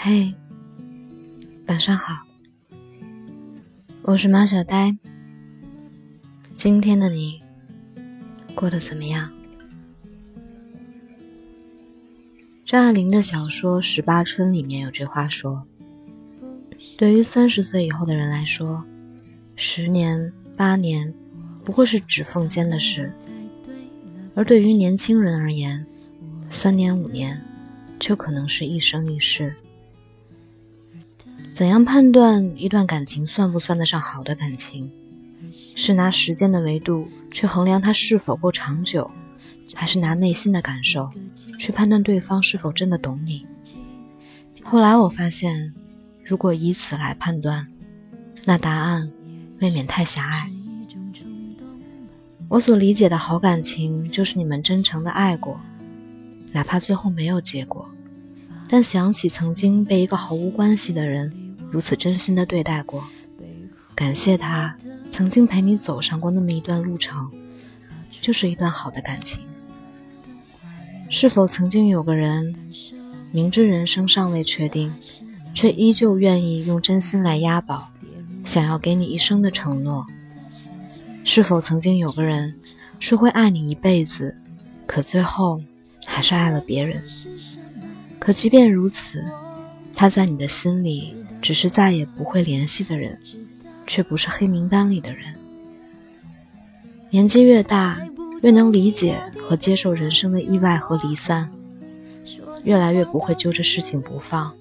嘿，晚上好，我是马小呆。今天的你过得怎么样？张爱玲的小说《十八春》里面有句话说：“对于三十岁以后的人来说，十年八年不过是指缝间的事；而对于年轻人而言，三年五年就可能是一生一世。”怎样判断一段感情算不算得上好的感情？是拿时间的维度去衡量它是否够长久，还是拿内心的感受去判断对方是否真的懂你？后来我发现，如果以此来判断，那答案未免太狭隘。我所理解的好感情，就是你们真诚的爱过，哪怕最后没有结果，但想起曾经被一个毫无关系的人。如此真心的对待过，感谢他曾经陪你走上过那么一段路程，就是一段好的感情。是否曾经有个人，明知人生尚未确定，却依旧愿意用真心来押宝，想要给你一生的承诺？是否曾经有个人，说会爱你一辈子，可最后还是爱了别人？可即便如此，他在你的心里。只是再也不会联系的人，却不是黑名单里的人。年纪越大，越能理解和接受人生的意外和离散，越来越不会揪着事情不放，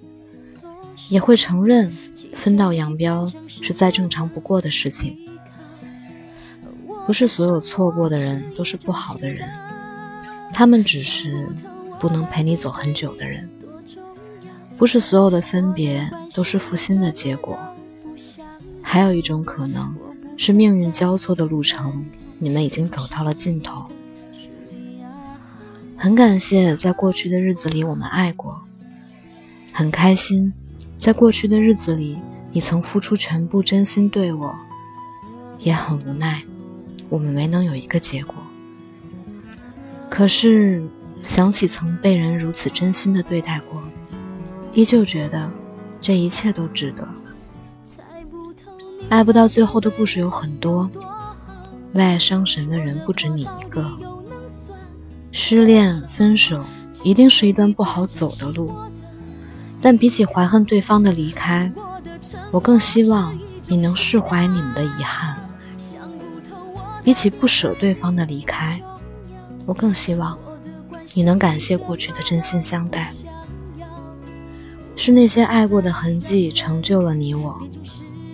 也会承认分道扬镳是再正常不过的事情。不是所有错过的人都是不好的人，他们只是不能陪你走很久的人。不是所有的分别都是负心的结果，还有一种可能是命运交错的路程，你们已经走到了尽头。很感谢在过去的日子里我们爱过，很开心在过去的日子里你曾付出全部真心对我，也很无奈我们没能有一个结果。可是想起曾被人如此真心的对待过。依旧觉得这一切都值得。爱不到最后的故事有很多，为爱伤神的人不止你一个。失恋、分手一定是一段不好走的路，但比起怀恨对方的离开，我更希望你能释怀你们的遗憾。比起不舍对方的离开，我更希望你能感谢过去的真心相待。是那些爱过的痕迹成就了你我，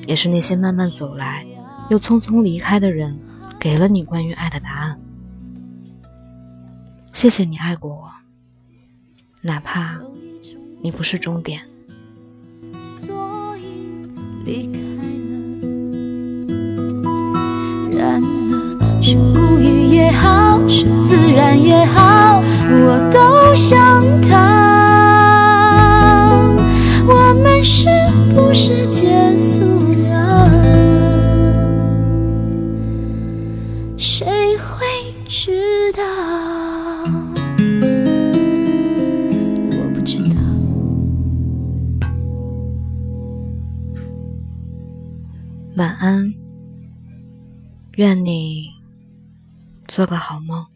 也是那些慢慢走来又匆匆离开的人，给了你关于爱的答案。谢谢你爱过我，哪怕你不是终点。所以离开了，然是故意也好，是自然也好，我都想他。谁会知道？我不知道。晚安，愿你做个好梦。